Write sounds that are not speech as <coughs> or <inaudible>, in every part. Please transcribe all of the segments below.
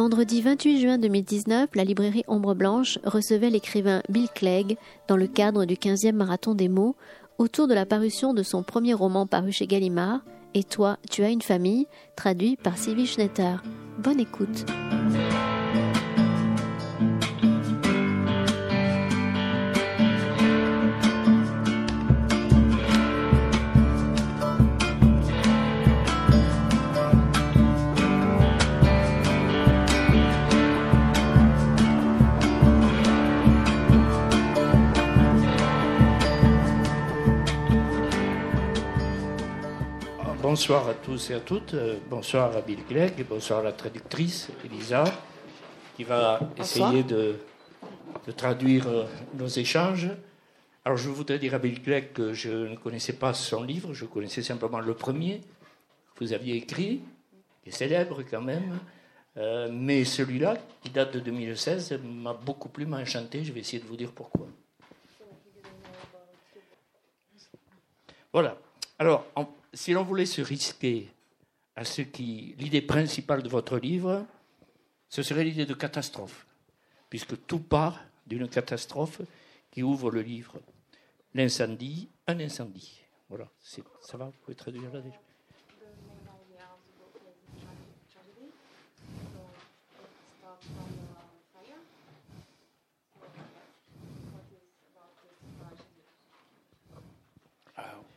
Vendredi 28 juin 2019, la librairie Ombre Blanche recevait l'écrivain Bill Clegg dans le cadre du 15e marathon des mots autour de la parution de son premier roman paru chez Gallimard, Et toi, tu as une famille, traduit par Sylvie Schnetter. Bonne écoute. Bonsoir à tous et à toutes. Euh, bonsoir à Bill Clegg et bonsoir à la traductrice Elisa qui va essayer de, traduire euh, nos échanges. Alors je voudrais dire à Bill Clegg que je ne connaissais pas son livre, je connaissais simplement le premier que vous aviez écrit, qui est célèbre quand même. Euh, mais celui-là, qui date de 2016, m'a beaucoup plus m'a enchanté. Je vais essayer de vous dire pourquoi. Voilà. Alors, en, si l'on voulait se risquer à ce qui. L'idée principale de votre livre, ce serait l'idée de catastrophe, puisque tout part d'une catastrophe qui ouvre le livre. L'incendie, un incendie. Voilà, ça va, vous pouvez traduire là déjà.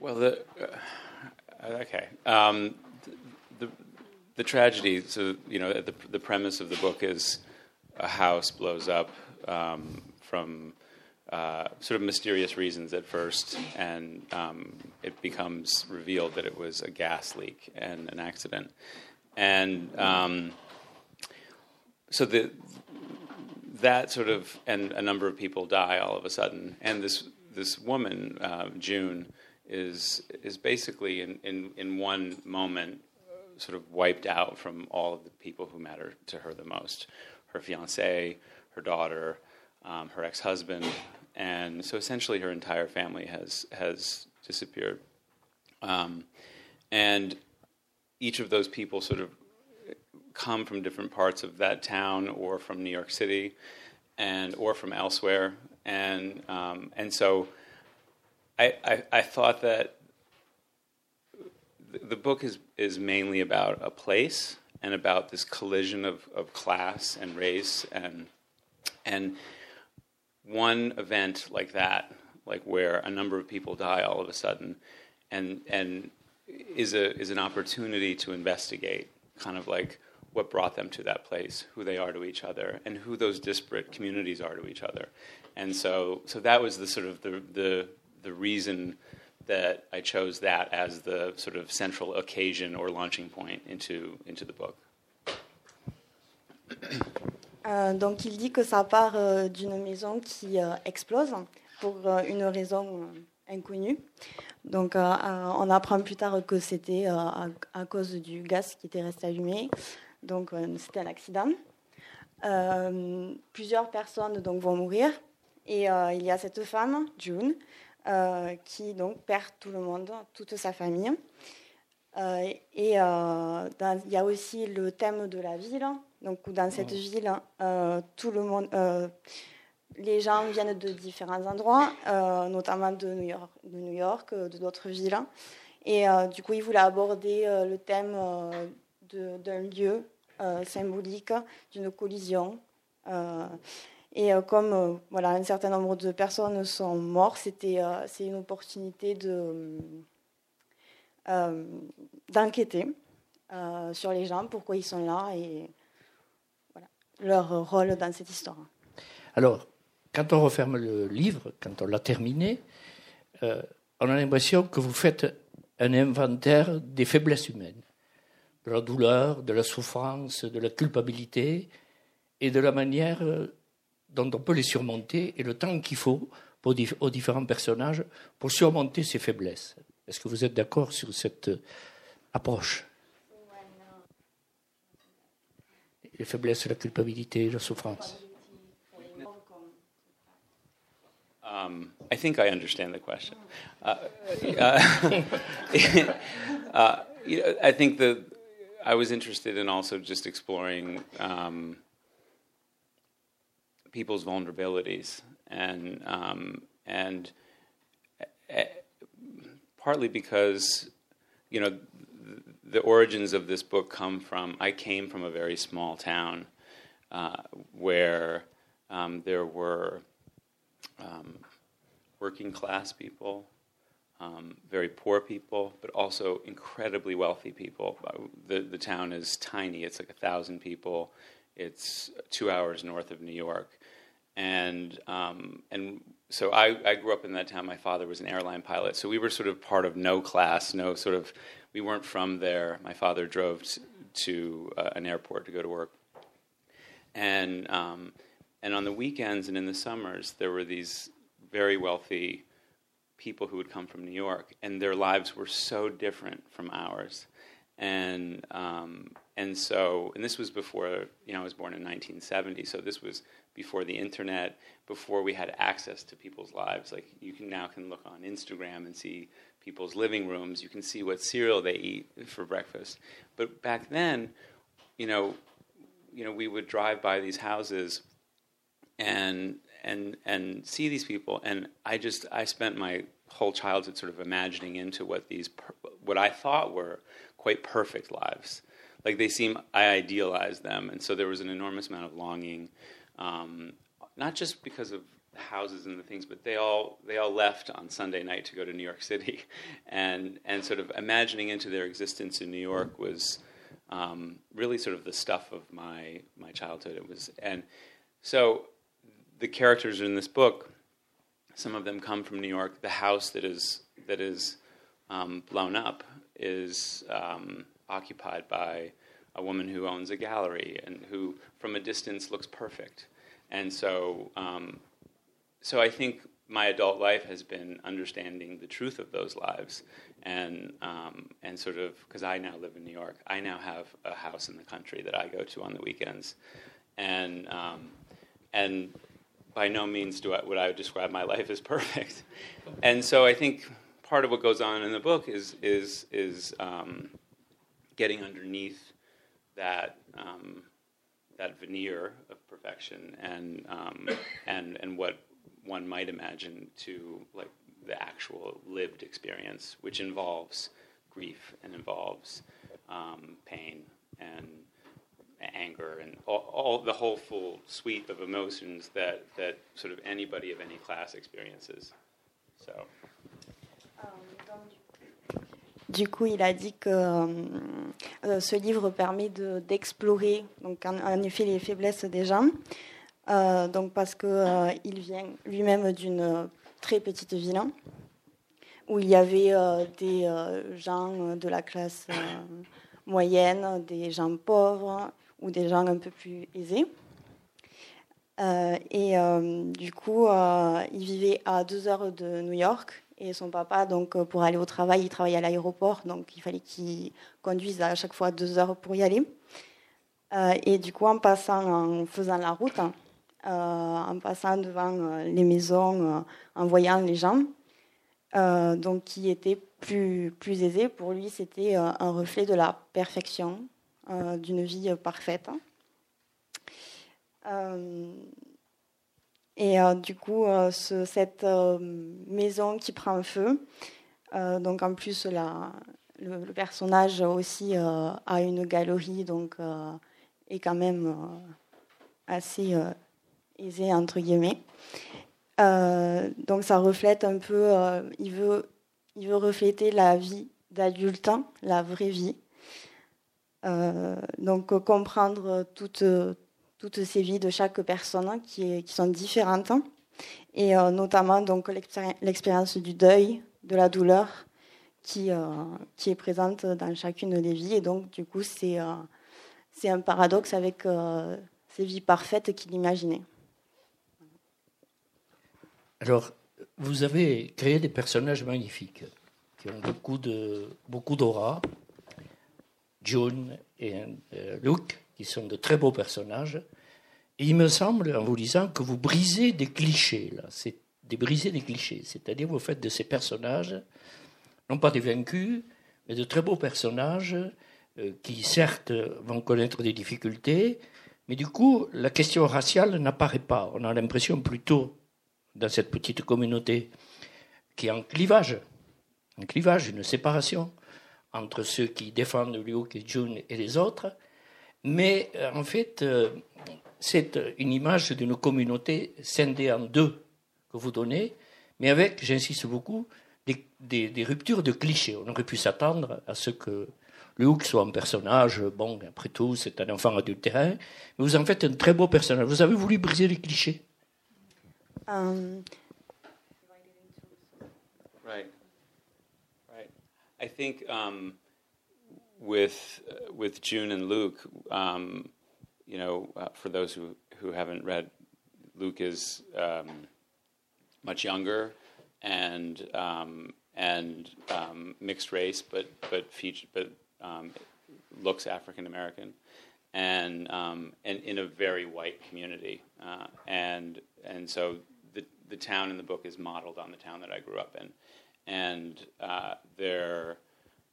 The, uh, Okay. Um, the, the tragedy. So you know, the the premise of the book is a house blows up um, from uh, sort of mysterious reasons at first, and um, it becomes revealed that it was a gas leak and an accident, and um, so the that sort of and a number of people die all of a sudden, and this this woman uh, June is is basically in, in, in one moment sort of wiped out from all of the people who matter to her the most. Her fiance her daughter um, her ex-husband and so essentially her entire family has has disappeared. Um, and each of those people sort of come from different parts of that town or from New York City and or from elsewhere. And um, and so I, I, I thought that the book is, is mainly about a place and about this collision of, of class and race and and one event like that, like where a number of people die all of a sudden, and and is a is an opportunity to investigate kind of like what brought them to that place, who they are to each other, and who those disparate communities are to each other. And so so that was the sort of the the the reason that I chose that as the sort of central occasion or launching point into, into the book. <coughs> Euh, donc il dit que ça part euh, d'une maison qui euh, explose pour une raison inconnue. Donc on apprend plus tard que c'était à, à, cause du gaz qui était resté allumé. Donc c'était un accident. plusieurs personnes donc vont mourir et il y a cette femme, June, euh, qui donc perd tout le monde, toute sa famille. Euh, et euh, il y a aussi le thème de la ville. Donc dans cette ville, tout le monde, les gens viennent de différents endroits, notamment de New York, de, New York, de d'autres villes. Et du coup, il voulait aborder le thème d'un lieu symbolique, d'une collision. Et euh, comme euh, voilà, un certain nombre de personnes sont mortes, c'était euh, c'est une opportunité de d'enquêter sur les gens, pourquoi ils sont là et leur rôle dans cette histoire. Alors, quand on referme le livre, quand on l'a terminé, on a l'impression que vous faites un inventaire des faiblesses humaines, de la douleur, de la souffrance, de la culpabilité et de la manière dont on peut les surmonter et le temps qu'il faut pour, aux différents personnages pour surmonter ces faiblesses. Est-ce que vous êtes d'accord sur cette euh, approche? Les faiblesses, la culpabilité, la souffrance. Um, I think I understand the question. Uh, uh, <laughs> uh, I think the I was interested in also just exploring um, people's vulnerabilities and um, and uh, partly because you know the origins of this book come from I came from a very small town uh, where um, there were um, working class people, um, very poor people, but also incredibly wealthy people. The, the town is tiny, it's like a thousand people, it's two hours north of New York. And, um, and so I, I grew up in that town. My father was an airline pilot. So we were sort of part of no class, no sort of, we weren't from there. My father drove to, uh, an airport to go to work. And, um, and on the weekends and in the summers, there were these very wealthy people who would come from New York, and their lives were so different from ours. And um, and so, and this was before you know I was born in 1970, so this was before the internet, before we had access to people's lives. Like you can now can look on Instagram and see people's living rooms. You can see what cereal they eat for breakfast. But back then, you know, you know, we would drive by these houses and and and see these people and i just i spent my whole childhood sort of imagining into what these what i thought were quite perfect lives like they seem i idealized them and so there was an enormous amount of longing um, not just because of houses and the things but they all they all left on sunday night to go to new york city <laughs> and and sort of imagining into their existence in new york was um, really sort of the stuff of my my childhood it was and so the characters in this book, some of them come from New York. The house that is that is um, blown up is um, occupied by a woman who owns a gallery and who, from a distance, looks perfect. And so, um, so I think my adult life has been understanding the truth of those lives, and um, and sort of because I now live in New York, I now have a house in the country that I go to on the weekends, and um, and by no means do I, would I describe my life as perfect. And so I think part of what goes on in the book is is is um, getting underneath that um, that veneer of perfection and um, and and what one might imagine to like the actual lived experience, which involves grief and involves um, pain and anger and all, all, the whole full suite of emotions that, that sort of anybody of any class experiences. So. Du coup, il a dit que euh, ce livre permet d'explorer en, effet les faiblesses des gens, euh, donc parce que euh, il vient lui-même d'une très petite ville hein, où il y avait euh, des euh, gens de la classe euh, moyenne, des gens pauvres, ou des gens un peu plus aisés. Euh, et euh, du coup, euh, il vivait à deux heures de New York. Et son papa, donc, pour aller au travail, il travaillait à l'aéroport. Donc, il fallait qu'il conduise à chaque fois deux heures pour y aller. et du coup, en passant, en faisant la route, en passant devant les maisons, en voyant les gens, donc, qui étaient plus, plus aisés, pour lui, c'était un reflet de la perfection, euh, d'une vie parfaite. Euh, et euh, du coup, cette maison qui prend feu, donc en plus le, personnage aussi a une galerie, donc est quand même assez aisé entre guillemets. donc ça reflète un peu, il, veut, il veut refléter la vie d'adulte, la vraie vie. Euh, donc comprendre toutes, toutes ces vies de chaque personne qui, qui sont différentes et euh, notamment donc l'expérience du deuil, de la douleur qui, euh, qui est présente dans chacune des vies. Et donc du coup c'est c'est un paradoxe avec ces vies parfaites qu'il imaginait. Alors, vous avez créé des personnages magnifiques qui ont beaucoup de beaucoup d'aura, June et euh, Luke, qui sont de très beaux personnages. Et il me semble, en vous lisant, que vous brisez des clichés, là. C'est des briser des clichés. C'est-à-dire, vous faites de ces personnages, non pas des vaincus, mais de très beaux personnages qui certes vont connaître des difficultés, mais du coup, la question raciale n'apparaît pas. On a l'impression plutôt, dans cette petite communauté, qu'il y a un clivage, un clivage, une séparation entre ceux qui défendent Liu Jun et les autres. Mais euh, en fait, euh, c'est une image d'une communauté scindée en deux que vous donnez, mais avec, j'insiste beaucoup, des, ruptures de clichés. On aurait pu s'attendre à ce que Luke soit un personnage, bon, après tout, c'est un enfant adultérin, mais vous en faites un très beau personnage. Vous avez voulu briser les clichés. Um, right. Right. I think um, with uh, with June and Luke, um, you know, uh, for those who who haven't read, Luke is um, much younger and um, and um, mixed race, but but feature, but um, looks African American, and um, and in a very white community, uh, and and so the the town in the book is modeled on the town that I grew up in, and uh, there,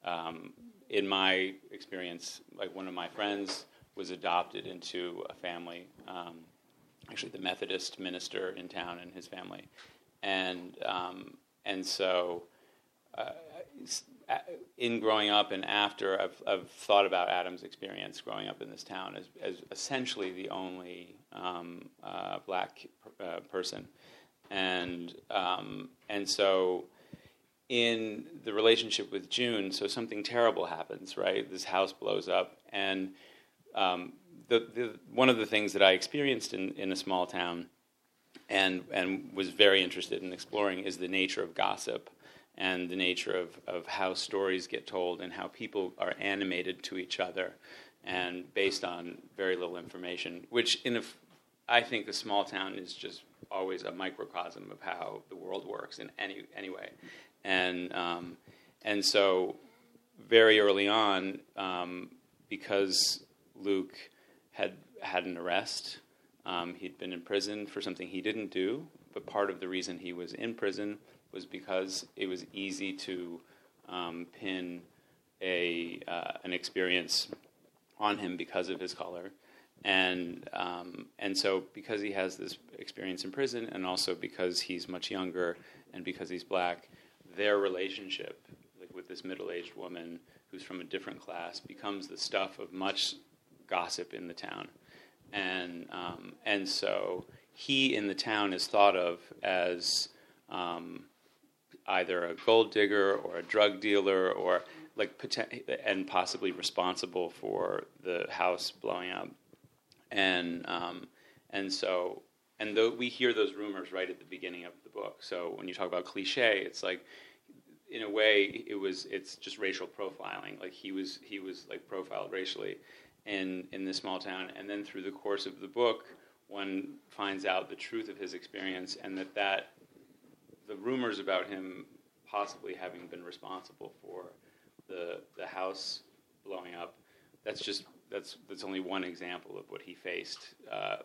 um, in my experience, like one of my friends was adopted into a family, um, actually the Methodist minister in town and his family, and um, and so. Uh, in growing up and after, I've, I've thought about Adam's experience growing up in this town as, as essentially the only um, uh, black uh, person, and um, and so in the relationship with June, so something terrible happens, right? This house blows up, and um, the, the, one of the things that I experienced in, in a small town, and and was very interested in exploring, is the nature of gossip and the nature of, of how stories get told and how people are animated to each other and based on very little information, which in a, I think a small town is just always a microcosm of how the world works in any anyway, and um, and so very early on, um, because Luke had had an arrest, um, he'd been in prison for something he didn't do, but part of the reason he was in prison was because it was easy to um, pin a uh, an experience on him because of his color, and um, and so because he has this experience in prison, and also because he's much younger, and because he's black, their relationship, like with this middle-aged woman who's from a different class, becomes the stuff of much gossip in the town, and um, and so he in the town is thought of as um, either a gold digger or a drug dealer or like and possibly responsible for the house blowing up. And um, and so and though we hear those rumors right at the beginning of the book so when you talk about cliche it's like in a way it was it's just racial profiling like he was he was like profiled racially in in this small town and then through the course of the book one finds out the truth of his experience and that that the rumors about him possibly having been responsible for the the house blowing up. That's just that's that's only one example of what he faced uh,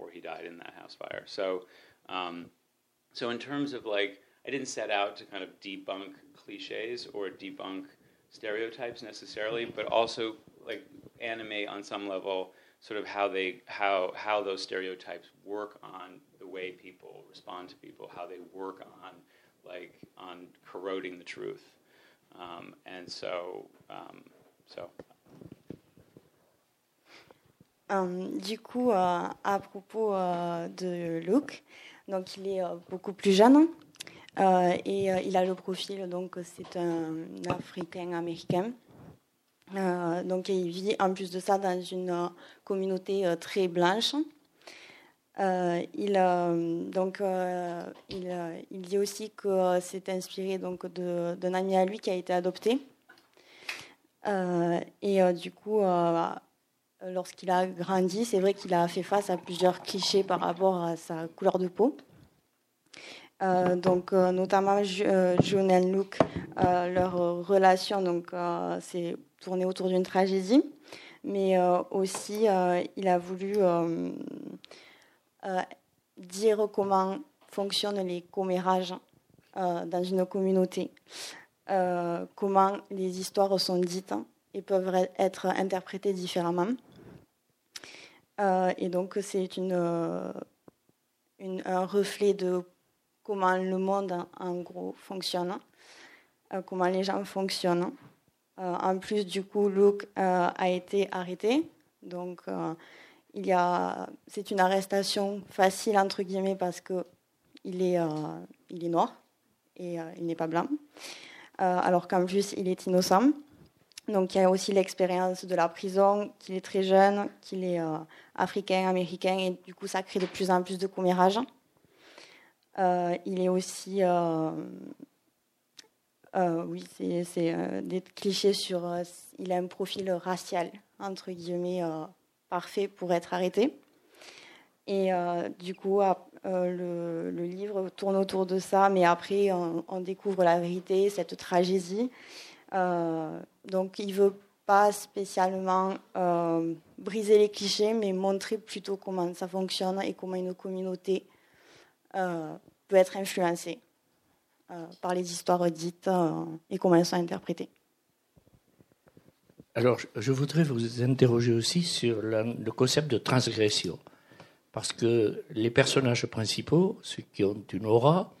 before he died in that house fire. So, um, so in terms of like, I didn't set out to kind of debunk cliches or debunk stereotypes necessarily, but also like animate on some level sort of how they how how those stereotypes work on the way people respond to people, how they work on like on corroding the truth. Um, and so, um, so. Um, du coup, euh, à propos euh, de Luke, donc il est euh, beaucoup plus jeune euh, et euh, il a le profil donc c'est un Africain américain. Euh, donc il vit en plus de ça dans une communauté très blanche. Euh, il, donc, euh, il, dit aussi que c'est inspiré donc d'un ami à lui qui a été adopté. Euh, et du coup, lorsqu'il a grandi, c'est vrai qu'il a fait face à plusieurs clichés par rapport à sa couleur de peau. donc, notamment John et Luke, leur relation donc c'est tourné autour d'une tragédie, mais aussi il a voulu euh, dire comment fonctionnent les commérages euh, dans une communauté, euh, comment les histoires sont dites et peuvent être interprétés différemment. Et donc c'est une, un reflet de comment le monde en gros fonctionne, comment les gens fonctionnent. en plus, du coup, Luke a été arrêté. Donc, il y a, c'est une arrestation facile entre guillemets parce que il est, il est noir et il n'est pas blanc. Euh, alors qu'en plus il est innocent. Donc il y a aussi l'expérience de la prison, qu'il est très jeune, qu'il est euh, africain, américain, et du coup ça crée de plus en plus de commérage. Euh, il est aussi, oui, c'est des clichés sur, il a un profil racial, entre guillemets, parfait pour être arrêté. Et du coup, le, livre tourne autour de ça, mais après, on, découvre la vérité, cette tragédie. Euh, donc, il veut pas spécialement euh, briser les clichés, mais montrer plutôt comment ça fonctionne et comment une communauté euh, peut être influencée par les histoires dites et comment elles sont interprétées. Alors, je voudrais vous interroger aussi sur le concept de transgression. Parce que les personnages principaux, ceux qui ont une aura,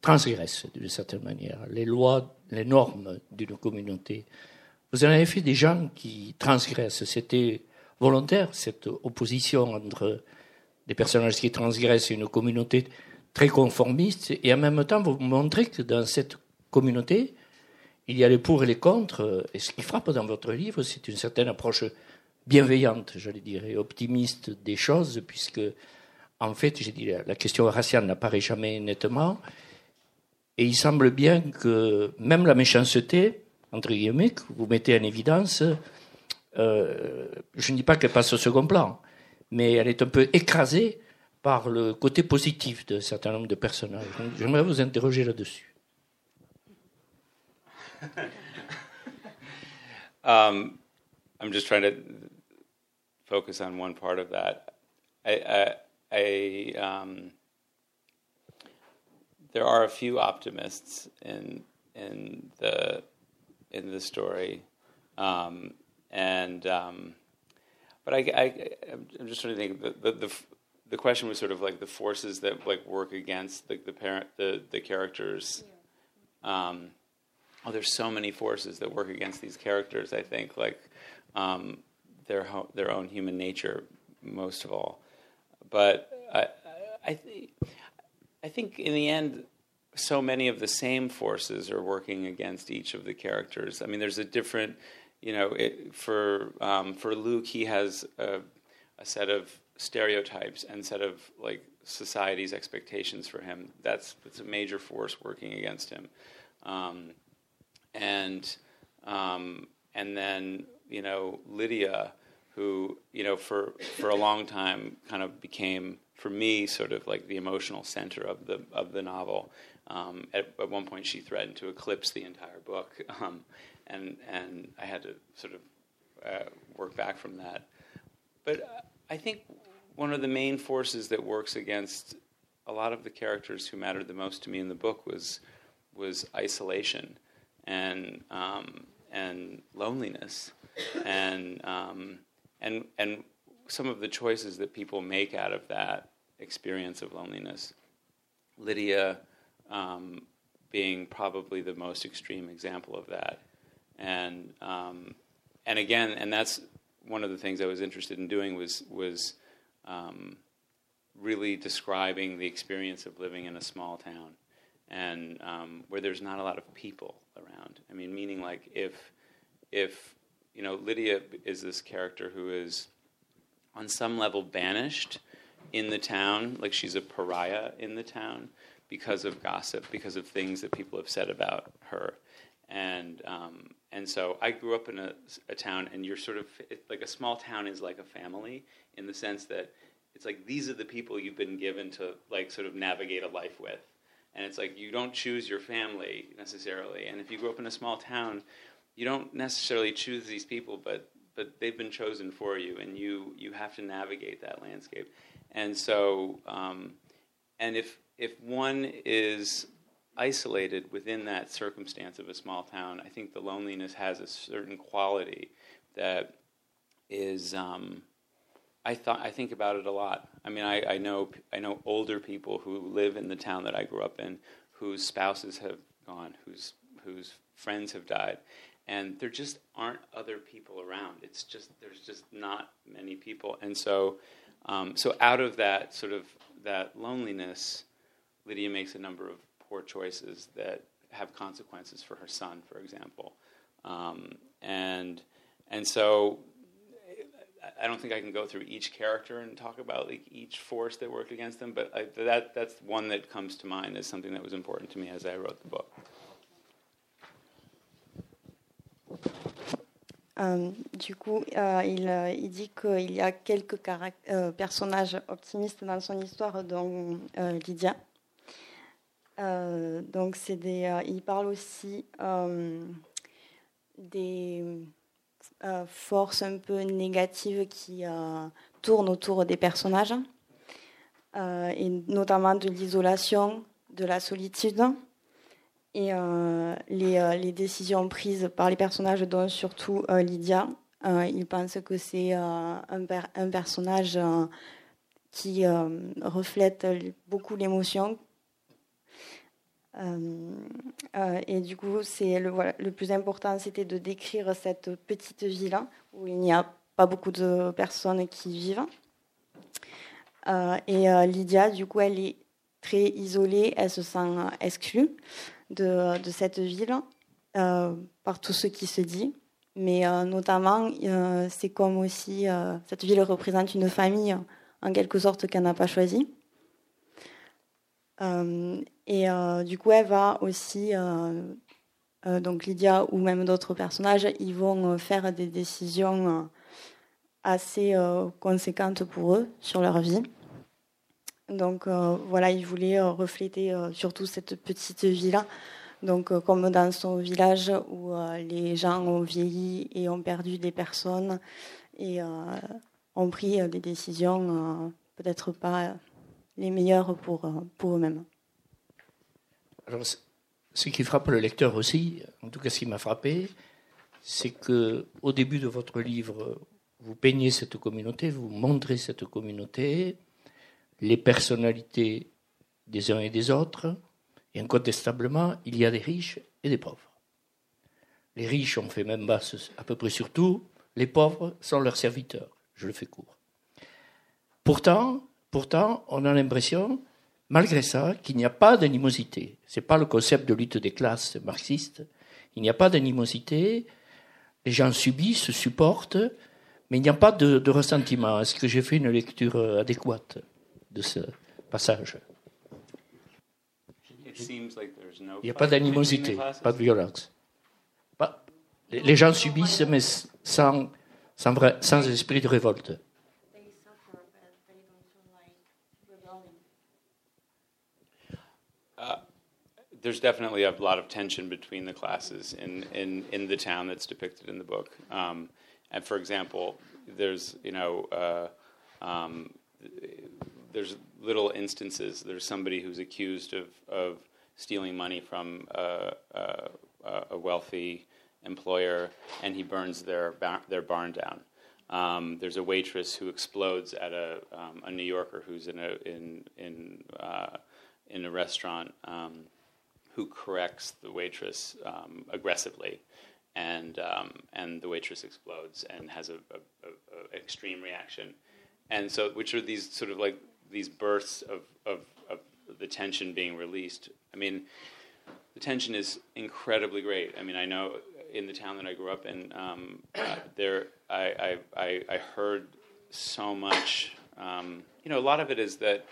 transgressent d'une certaine manière les lois, les normes d'une communauté. Vous en avez fait des gens qui transgressent. C'était volontaire, cette opposition entre des personnages qui transgressent une communauté très conformiste, et en même temps, vous montrez que dans cette communauté, il y a les pour et les contre, et ce qui frappe dans votre livre, c'est une certaine approche bienveillante, j'allais dire, et optimiste des choses, puisque, en fait, j'ai dit, la question raciale n'apparaît jamais nettement. Et il semble bien que même la méchanceté, entre guillemets, que vous mettez en évidence, euh, je ne dis pas qu'elle passe au second plan, mais elle est un peu écrasée par le côté positif d'un certain nombre de personnages. J'aimerais vous interroger là-dessus. <laughs> Um, I'm just trying to focus on one part of that. Um, there are a few optimists in in the in the story, um, and um, but I, I I'm just trying to think the, the, the the question was sort of like the forces that like work against the the parent the the characters. Um, oh, there's so many forces that work against these characters. I think like um, their ho- their own human nature most of all. But I I, th- I think in the end, so many of the same forces are working against each of the characters. I mean, there's a different, you know, it, for um, for Luke, he has a, a set of stereotypes and set of like society's expectations for him. That's that's a major force working against him, um, and um, and then you know, Lydia, who, you know, for, for a long time kind of became, for me, sort of like the emotional center of the, of the novel. Um, at, at, one point, she threatened to eclipse the entire book, <laughs> um, and, and I had to sort of uh, work back from that. But I think one of the main forces that works against a lot of the characters who mattered the most to me in the book was was isolation and um, and loneliness and um, and and some of the choices that people make out of that experience of loneliness. Lydia um, being probably the most extreme example of that, and um, and again, and that's one of the things I was interested in doing was was um, really describing the experience of living in a small town and um, where there's not a lot of people around. I mean, meaning like if if you know, Lydia is this character who is on some level banished in the town, like she's a pariah in the town because of gossip, because of things that people have said about her. And um, and so I grew up in a, a town, and you're sort of like a small town is like a family in the sense that it's like these are the people you've been given to like sort of navigate a life with, and it's like you don't choose your family necessarily. And if you grow up in a small town, you don't necessarily choose these people, but but they've been chosen for you, and you you have to navigate that landscape. And so, um, and if if one is isolated within that circumstance of a small town, I think the loneliness has a certain quality that is. Um, I thought I think about it a lot. I mean, I, I know I know older people who live in the town that I grew up in, whose spouses have gone, whose whose friends have died, and there just aren't other people around. It's just there's just not many people, and so um, so out of that sort of that loneliness, Lydia makes a number of poor choices that have consequences for her son, for example, um, and and so I don't think I can go through each character and talk about like each force that worked against them, but I, that that's one that comes to mind as something that was important to me as I wrote the book. Euh, du coup, euh, il, euh, il, dit qu'il y a quelques personnages optimistes dans son histoire, dont Lydia. donc, c'est des, il parle aussi des forces un peu négatives qui tournent autour des personnages, et notamment de l'isolation, de la solitude et euh, les, euh, les, décisions prises par les personnages, dont surtout euh, Lydia. il pense que c'est un, personnage qui reflète beaucoup l'émotion. et du coup, c'est le plus important, c'était de décrire cette petite ville où il n'y a pas beaucoup de personnes qui vivent. et Lydia, du coup, elle est très isolée, elle se sent exclue de, cette ville euh, par tout ce qui se dit. Mais euh, notamment, euh, c'est comme aussi cette ville représente une famille en quelque sorte qu'elle n'a pas choisie. et du coup, elle va aussi, donc Lydia ou même d'autres personnages, ils vont faire des décisions assez conséquentes pour eux sur leur vie. Donc euh, voilà, il voulait euh, refléter euh, surtout cette petite ville. Donc comme dans son village où les gens ont vieilli et ont perdu des personnes et ont pris des décisions peut-être pas les meilleures pour, pour eux-mêmes. Ce qui frappe le lecteur aussi, en tout cas ce qui m'a frappé, c'est que au début de votre livre, vous peignez cette communauté, vous montrez cette communauté, les personnalités des uns et des autres, et incontestablement, il y a des riches et des pauvres. Les riches ont fait même basse à peu près sur tout, les pauvres sont leurs serviteurs. Je le fais court. Pourtant, pourtant, on a l'impression, malgré ça, qu'il n'y a pas d'animosité. Ce n'est pas le concept de lutte des classes marxiste. Il n'y a pas d'animosité. Les gens subissent, supportent, mais il n'y a pas de, de ressentiment. Est-ce que j'ai fait une lecture adéquate? De ce passage. Il n'y a pas d'animosité, pas de violence. Pas, les gens subissent, mais sans, sans, vrai, sans esprit de révolte. Uh, there's definitely a lot of tension between the classes in, in, in the town that's depicted in the book. Um, and for example, there's, you know, uh, um, there's little instances. There's somebody who's accused of, of stealing money from a, a, a wealthy employer, and he burns their their barn down. Um, there's a waitress who explodes at a, um, a New Yorker who's in a in in uh, in a restaurant um, who corrects the waitress um, aggressively, and um, and the waitress explodes and has a, a, a, extreme reaction, and so which are these sort of like these bursts of, of, of the tension being released. I mean, the tension is incredibly great. I mean, I know in the town that I grew up in, um, uh, there I, I, I, heard so much. Um, you know, a lot of it is that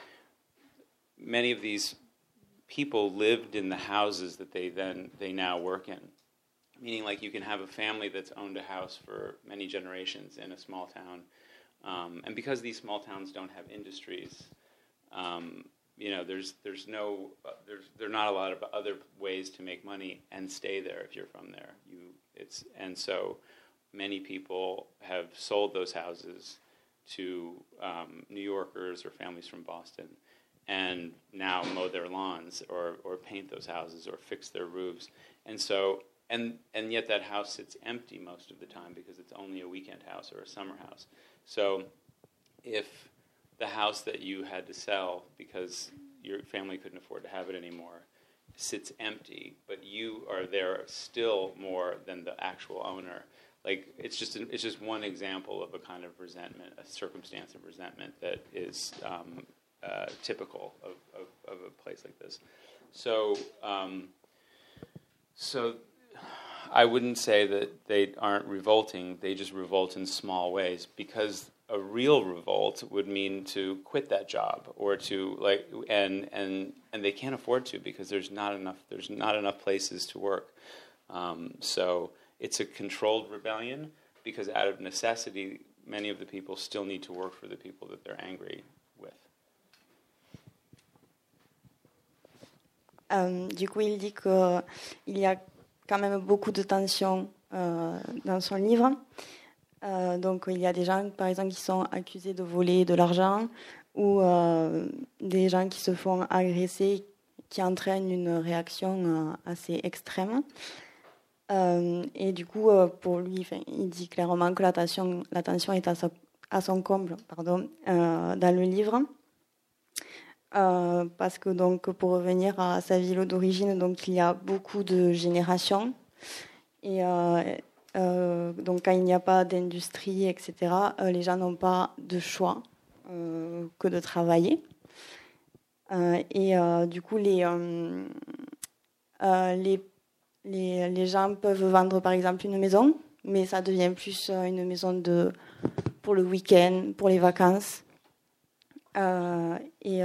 many of these people lived in the houses that they then they now work in. Meaning, like you can have a family that's owned a house for many generations in a small town, um, and because these small towns don't have industries, um, you know, there's there's no uh, there's there are not a lot of other ways to make money and stay there if you're from there. You it's and so many people have sold those houses to um, New Yorkers or families from Boston, and now mow their lawns or, or paint those houses or fix their roofs. And so, and, and yet that house sits empty most of the time because it's only a weekend house or a summer house. So if the house that you had to sell because your family couldn't afford to have it anymore sits empty, but you are there still more than the actual owner. Like it's just an, it's just one example of a kind of resentment, a circumstance of resentment that is um, uh, typical of, of, of, a place like this. So um, so I wouldn't say that they aren't revolting. They just revolt in small ways because a real revolt would mean to quit that job or to like and and and they can't afford to because there's not enough there's not enough places to work um, so it's a controlled rebellion because out of necessity many of the people still need to work for the people that they're angry with um, du coup il dit y a quand même beaucoup de tensions euh, dans son livre Euh, donc il y a des gens, par exemple, qui sont accusés de voler de l'argent ou euh, des gens qui se font agresser, qui entraînent une réaction assez extrême. et du coup, pour lui, il dit clairement que la tension, la tension est à, à son comble pardon, dans le livre. Parce que donc pour revenir à sa ville d'origine, donc il y a beaucoup de générations et euh, donc quand il n'y a pas d'industrie, etc., euh, les gens n'ont pas de choix euh, que de travailler. et du coup, les, les, les, les, gens peuvent vendre par exemple une maison, mais ça devient plus une maison de, pour le week-end, pour les vacances. Et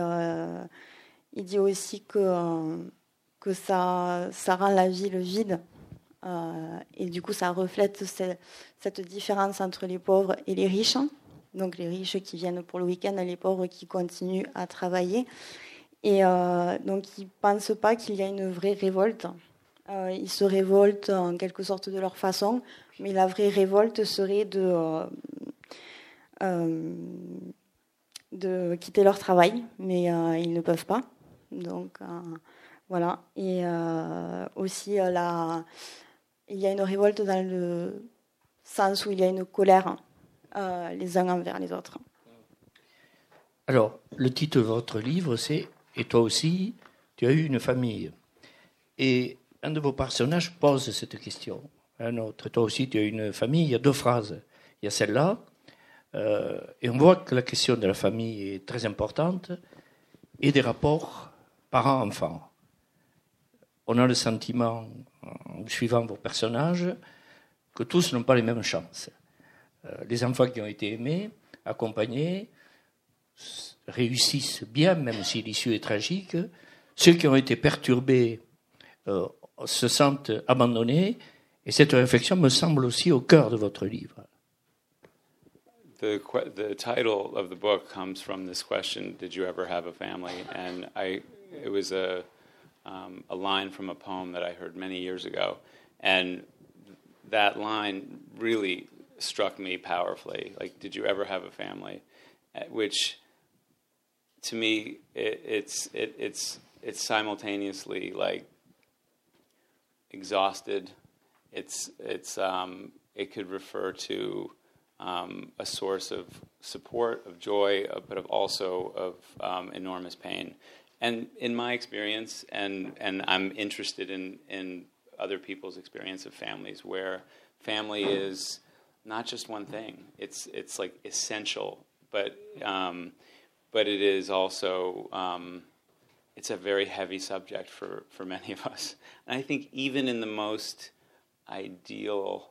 il dit aussi que, que ça, ça rend la ville vide. Euh, et du coup, ça reflète cette différence entre les pauvres et les riches. Donc les riches qui viennent pour le week-end et les pauvres qui continuent à travailler. Et euh, donc ils ne pensent pas qu'il y a une vraie révolte. Euh, ils se révoltent en quelque sorte de leur façon, mais la vraie révolte serait de, de quitter leur travail, mais ils ne peuvent pas. Donc voilà. Et aussi la il y a une révolte dans le sens où il y a une colère euh, les uns envers les autres. Alors, le titre de votre livre, c'est Et toi aussi, tu as eu une famille. Et un de vos personnages pose cette question. Un autre, toi aussi, tu as une famille. Il y a deux phrases. Il y a celle-là. Euh, et on voit que la question de la famille est très importante et des rapports parents-enfants. On a le sentiment en suivant vos personnages, que tous n'ont pas les mêmes chances. Euh, les enfants qui ont été aimés, accompagnés, réussissent bien, même si l'issue est tragique. Ceux qui ont été perturbés euh, se sentent abandonnés. Et cette réflexion me semble aussi au cœur de votre livre. The, the title of the book comes from this question Did you ever have a family? And I, it was a um, a line from a poem that I heard many years ago, and that line really struck me powerfully. Like, did you ever have a family? Uh, which, to me, it, it's it, it's it's simultaneously like exhausted. It's it's um, it could refer to um, a source of support, of joy, uh, but of also of um, enormous pain. And in my experience, and, and I'm interested in, in other people's experience of families where family is not just one thing, it's, it's like essential, but, um, but it is also, um, it's a very heavy subject for, for many of us. And I think even in the most ideal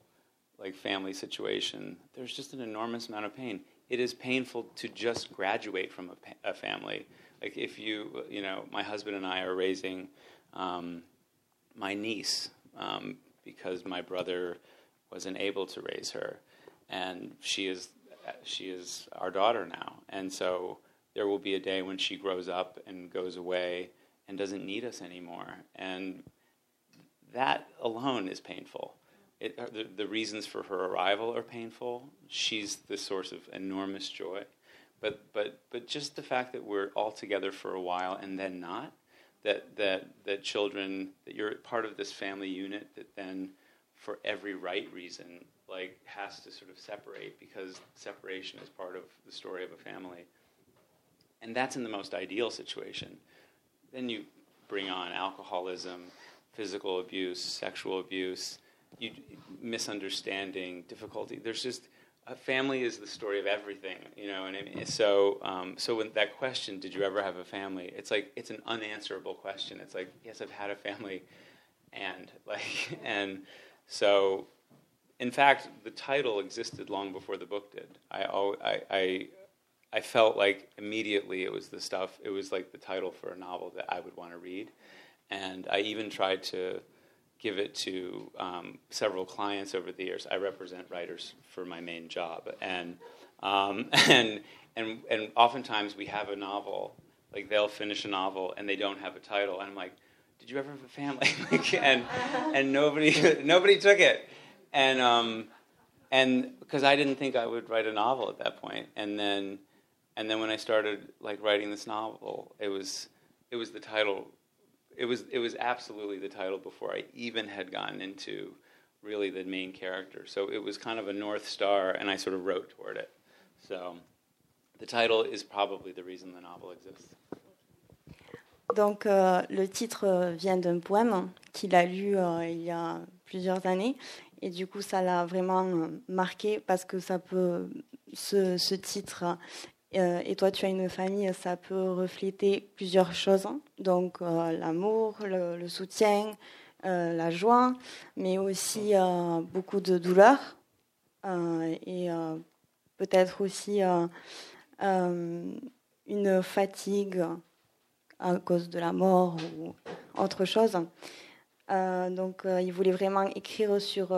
like family situation, there's just an enormous amount of pain. It is painful to just graduate from a, a family like if you, you know, my husband and I are raising um, my niece um, because my brother wasn't able to raise her, and she is she is our daughter now, and so there will be a day when she grows up and goes away and doesn't need us anymore, and that alone is painful. It, uh, the, the reasons for her arrival are painful. She's the source of enormous joy. But but but just the fact that we're all together for a while and then not that that that children that you're part of this family unit that then for every right reason like has to sort of separate because separation is part of the story of a family. And that's in the most ideal situation. Then you bring on alcoholism physical abuse sexual abuse you, misunderstanding difficulty there's just a family is the story of everything, you know. And so, um, so when that question, "Did you ever have a family?" It's like it's an unanswerable question. It's like, yes, I've had a family, and like, <laughs> and so, in fact, the title existed long before the book did. I, I, I, I felt like immediately it was the stuff. It was like the title for a novel that I would want to read, and I even tried to give it to um, several clients over the years. I represent writers for my main job, and um, <laughs> and and and oftentimes we have a novel, like they'll finish a novel and they don't have a title, and I'm like, "Did you ever have a family?" <laughs> and and nobody <laughs> nobody took it, and um, and because I didn't think I would write a novel at that point, and then and then when I started like writing this novel, it was it was the title it was it was absolutely the title before I even had gotten into really the main character. So it was kind of a north star, and I sort of wrote toward it. So the title is probably the reason the novel exists. Donc euh, le titre euh, vient d'un poème qu'il a lu euh, il y a plusieurs années et du coup ça l'a vraiment euh, marqué parce que ça peut ce, ce titre euh, et toi, tu as une famille, ça peut refléter plusieurs choses. Donc, euh, l'amour, le, soutien, euh, la joie, mais aussi beaucoup de douleur et peut-être aussi une fatigue à cause de la mort ou autre chose. donc, il voulait vraiment écrire sur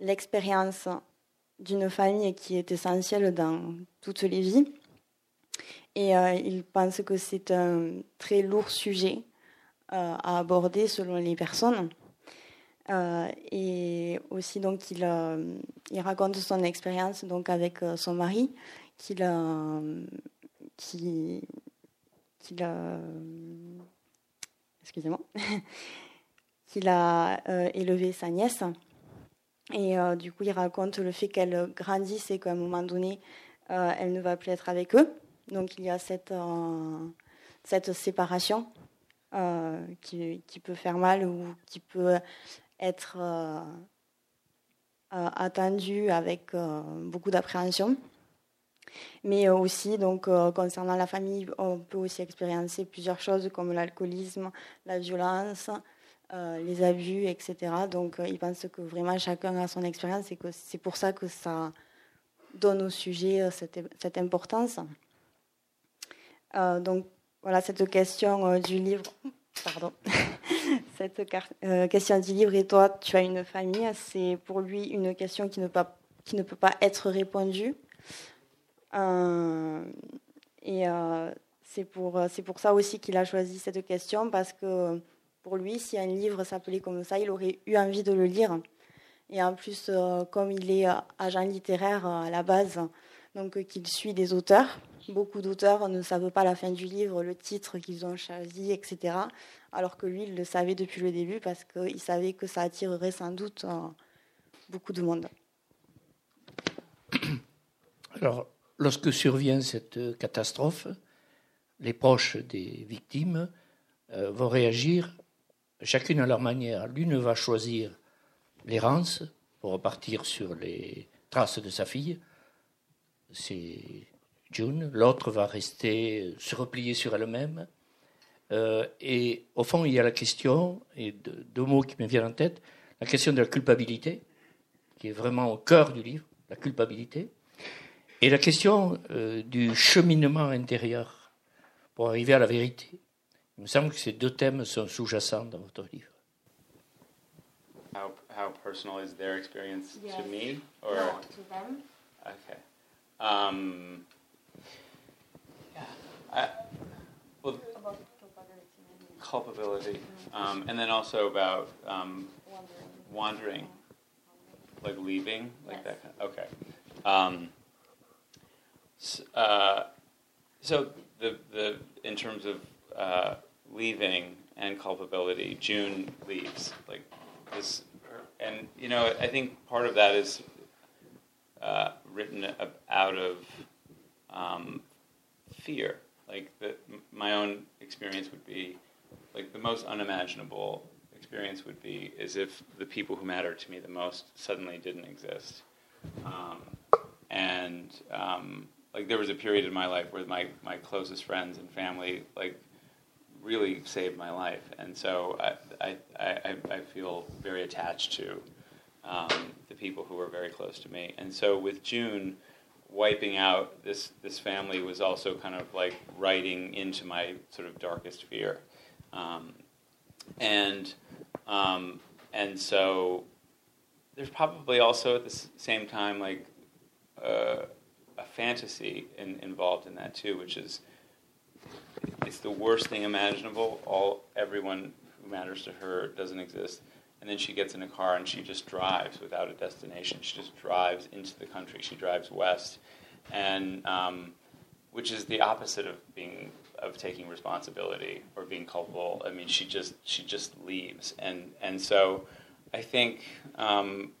l'expérience d'une famille qui est essentielle dans toutes les vies. Et euh, il pense que c'est un très lourd sujet euh, à aborder selon les personnes. Euh, et aussi, donc, il, raconte son expérience donc, avec son mari, qui, qu'il <laughs> a élevé sa nièce. Et euh, du coup, il raconte le fait qu'elle grandisse et qu'à un moment donné, euh, elle ne va plus être avec eux. Donc il y a cette, euh, cette séparation qui, qui, peut faire mal ou qui peut être attendue avec beaucoup d'appréhension. Mais aussi, donc, concernant la famille, on peut aussi expériencer plusieurs choses comme l'alcoolisme, la violence, euh, les abus, etc. Donc, euh, il pense que vraiment chacun a son expérience et que c'est pour ça que ça donne au sujet euh, cette, importance. donc, voilà cette question du livre. Pardon. <laughs> cette question du livre et toi, tu as une famille. C'est pour lui une question qui ne, peut, qui ne peut pas être répondue. et c'est pour, c'est pour ça aussi qu'il a choisi cette question parce que pour lui, si un livre s'appelait comme ça, il aurait eu envie de le lire. Et en plus, euh, comme il est euh, agent littéraire euh, à la base, donc qu'il suit des auteurs, beaucoup d'auteurs ne savent pas la fin du livre, le titre qu'ils ont choisi, etc. Alors que lui, il le savait depuis le début parce qu'il savait que ça attirerait sans doute beaucoup de monde. <coughs> Alors, lorsque survient cette catastrophe, les proches des victimes vont réagir chacune à leur manière. L'une va choisir l'errance pour repartir sur les traces de sa fille, c'est June. L'autre va rester, se replier sur elle-même. Euh, et au fond, il y a la question, et deux, mots qui me viennent en tête, la question de la culpabilité, qui est vraiment au cœur du livre, la culpabilité, et la question euh, du cheminement intérieur pour arriver à la vérité. Il me semble que ces deux thèmes sont sous-jacents dans votre livre. How, how personal is their experience yes. to me? Or? No, to them. Okay. Um, yeah. I, well, about culpability. Culpability. Um, and then also about um, wandering. wandering. Like leaving? Like yes. that kind of, Okay. Um, Uh, so the the in terms of uh, leaving and culpability, June leaves like this, and you know I think part of that is uh, written out of um, fear. Like the, my own experience would be like the most unimaginable experience would be is if the people who matter to me the most suddenly didn't exist. Um, and um, like there was a period in my life where my, my closest friends and family like really saved my life, and so I I, I, I feel very attached to um, the people who were very close to me. And so with June wiping out this this family was also kind of like writing into my sort of darkest fear, um, and um, and so there's probably also at the same time like uh, a fantasy in, involved in that too, which is it's the worst thing imaginable. All everyone who matters to her doesn't exist, and then she gets in a car and she just drives without a destination. She just drives into the country. She drives west, and um, which is the opposite of being of taking responsibility or being culpable. I mean, she just she just leaves, and and so I think um,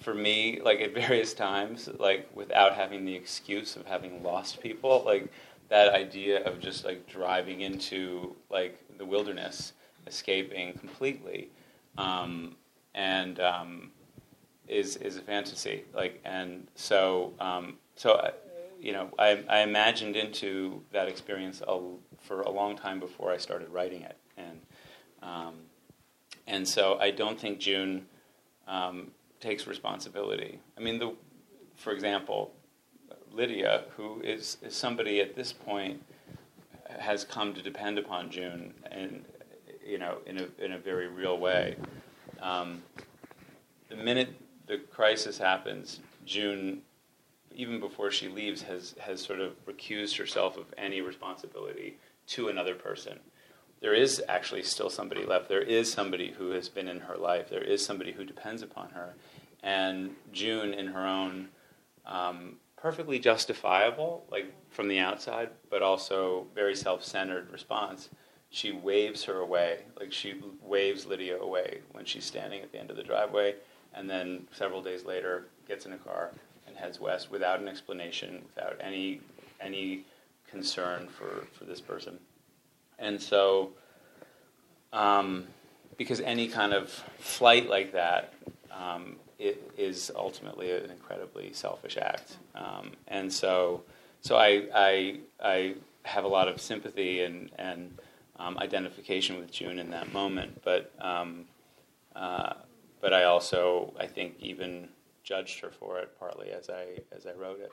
for me, like at various times, like without having the excuse of having lost people, like that idea of just like driving into like the wilderness, escaping completely, um, and um, is is a fantasy. Like, and so um, so. I, you know, I, I, imagined into that experience a, for a long time before I started writing it, and um, and so I don't think June um, takes responsibility. I mean, the, for example, Lydia, who is, is somebody at this point has come to depend upon June, and you know, in a in a very real way. Um, the minute the crisis happens, June even before she leaves, has, has sort of recused herself of any responsibility to another person. There is actually still somebody left. There is somebody who has been in her life. There is somebody who depends upon her. And June, in her own um, perfectly justifiable, like from the outside, but also very self centered response, she waves her away. Like she waves Lydia away when she's standing at the end of the driveway, and then several days later gets in a car and heads west without an explanation, without any any concern for, for this person. And so, um, because any kind of flight like that um, it is ultimately an incredibly selfish act. Um, and so, so I, I, I have a lot of sympathy and, and um, identification with June in that moment. But, um, uh, but I also, I think, even judged her for it partly as I as I wrote it.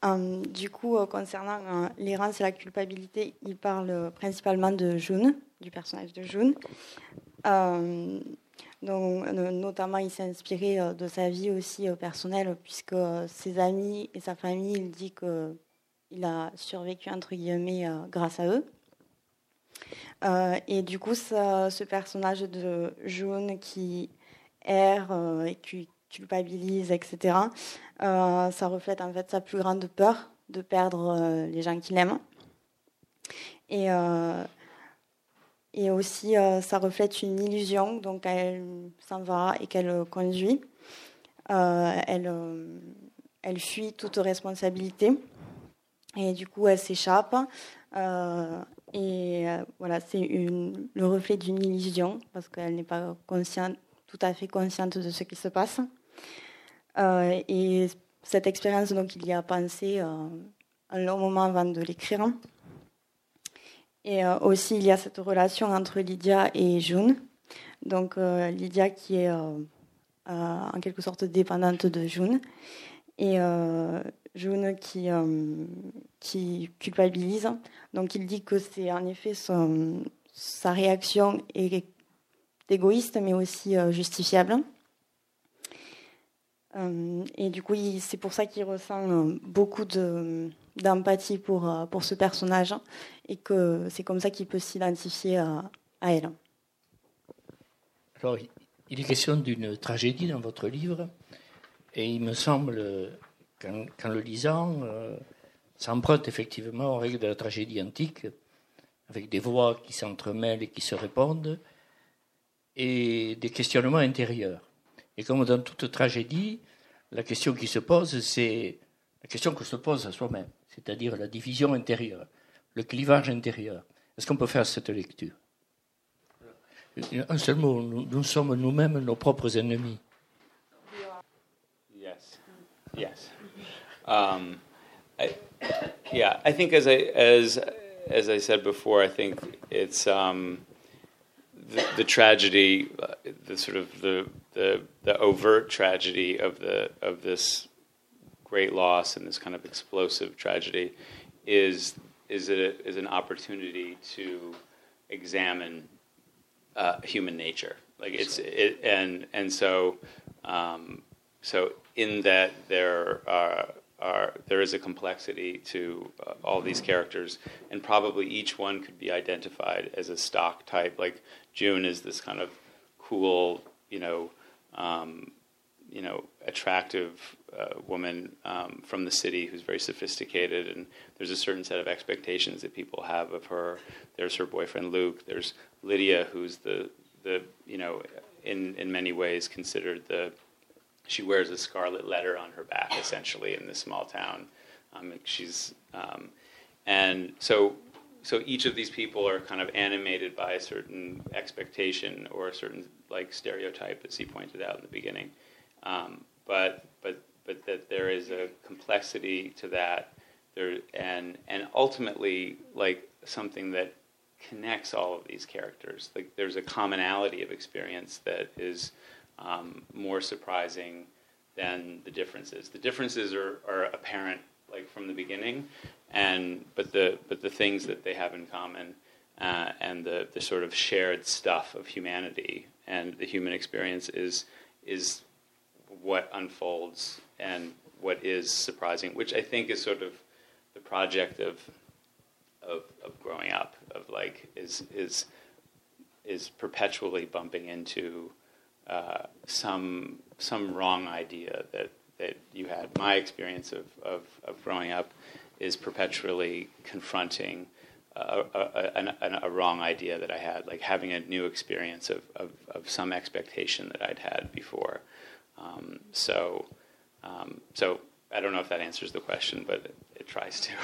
Um, du coup, euh, concernant euh, l'errance et la culpabilité, il parle principalement de June, du personnage de June. Euh, donc, notamment, il s'est inspiré euh, de sa vie aussi euh, personnelle, puisque ses amis et sa famille, il dit qu'il a survécu, entre guillemets, grâce à eux. Et du coup, ce personnage de June qui erre et qui culpabilise, etc., ça reflète en fait sa plus grande peur de perdre les gens qu'il aime. Et, et aussi, ça reflète une illusion. Donc, elle s'en va et qu'elle conduit. elle, elle fuit toute responsabilité. Et du coup, elle s'échappe. Et euh, voilà, c'est le reflet d'une illusion parce qu'elle n'est pas consciente, tout à fait consciente de ce qui se passe. Euh, et cette expérience, donc, il y a pensé euh, un long moment avant de l'écrire. Et aussi, il y a cette relation entre Lydia et June. Donc, Lydia qui est en quelque sorte dépendante de June. Et June qui, euh, qui culpabilise. Donc il dit que c'est en effet sa réaction est égoïste mais aussi euh, justifiable. Euh, et du coup, c'est pour ça qu'il ressent beaucoup d'empathie pour, pour ce personnage et que c'est comme ça qu'il peut s'identifier à, à, elle. Alors, il est question d'une tragédie dans votre livre. Et il me semble, qu'en le lisant, euh, s'emprunte effectivement aux règles de la tragédie antique, avec des voix qui s'entremêlent et qui se répondent, et des questionnements intérieurs. Et comme dans toute tragédie, la question qui se pose, c'est la question que se pose à soi-même, c'est-à-dire la division intérieure, le clivage intérieur. Est-ce qu'on peut faire cette lecture? Un seul mot, nous, sommes nous-mêmes nos propres ennemis. Yes. Yes. Um, I, yeah, I think as I as as I said before, I think it's um, the, the, tragedy, uh, the sort of the, the the overt tragedy of the of this great loss and this kind of explosive tragedy is is a, is an opportunity to examine uh, human nature. Like it's it, and and so um, so in that there are are, there is a complexity to uh, all these characters, and probably each one could be identified as a stock type. Like June is this kind of cool, you know, um, you know, attractive uh, woman um, from the city who's very sophisticated, and there's a certain set of expectations that people have of her. There's her boyfriend Luke. There's Lydia, who's the the you know, in in many ways considered the she wears a scarlet letter on her back, essentially, in this small town. Um, she's um, and so so each of these people are kind of animated by a certain expectation or a certain like stereotype, as he pointed out in the beginning. Um, but but but that there is a complexity to that, there and and ultimately like something that connects all of these characters. Like there's a commonality of experience that is um, more surprising than the differences. The differences are, are apparent like from the beginning, and but the but the things that they have in common uh, and the the sort of shared stuff of humanity and the human experience is is what unfolds and what is surprising, which I think is sort of the project of of, of growing up, of like is is is perpetually bumping into uh, some some wrong idea that that you had. My experience of, of, of growing up is perpetually confronting a, a, a, a, wrong idea that I had, like having a new experience of, of, of some expectation that I'd had before. Um, so, um, so I don't know if that answers the question, but it, it tries to. <laughs>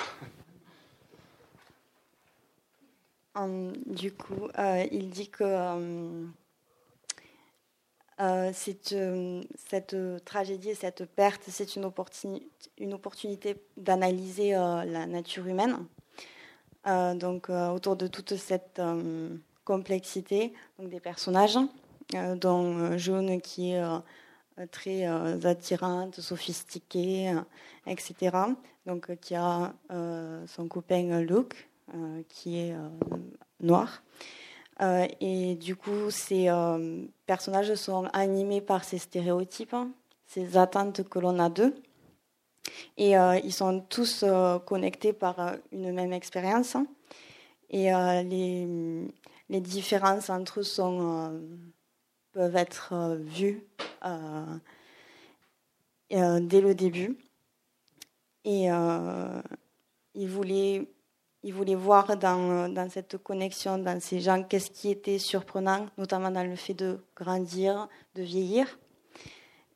Um, du coup, euh, il dit que Euh, euh, cette tragédie cette perte, c'est une, une, opportunité d'analyser la nature humaine. donc, autour de toute cette complexité, donc des personnages, dont Jaune qui est très attirante, sophistiquée, etc. Donc, qui a son copain Luke, qui est noir. Euh, et du coup, ces euh, personnages sont animés par ces stéréotypes, ces attentes que l'on a d'eux. Et euh, ils sont tous connectés par une même expérience. Et les, les, différences entre eux sont, peuvent être vues dès le début. Et ils voulaient il voulait voir dans, dans, cette connexion, dans ces gens, qu'est-ce qui était surprenant, notamment dans le fait de grandir, de vieillir,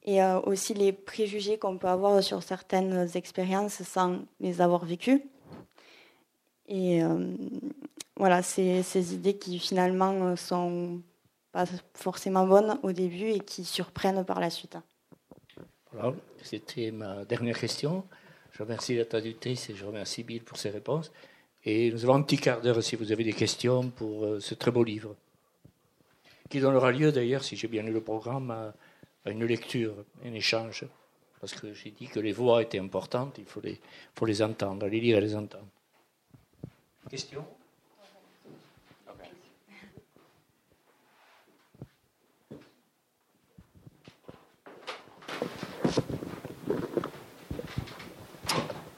et euh, aussi les préjugés qu'on peut avoir sur certaines expériences sans les avoir vécues. Et euh, voilà, ces, ces idées qui finalement sont pas forcément bonnes au début et qui surprennent par la suite. Voilà, c'était ma dernière question. Je remercie la traductrice et je remercie Bill pour ses réponses. Et nous avons un petit quart d'heure si vous avez des questions pour euh, ce très beau livre, qui donnera lieu d'ailleurs, si j'ai bien lu le programme, à, une lecture, un échange. Parce que j'ai dit que les voix étaient importantes, il faut les, faut les entendre, les lire et les entendre. Question?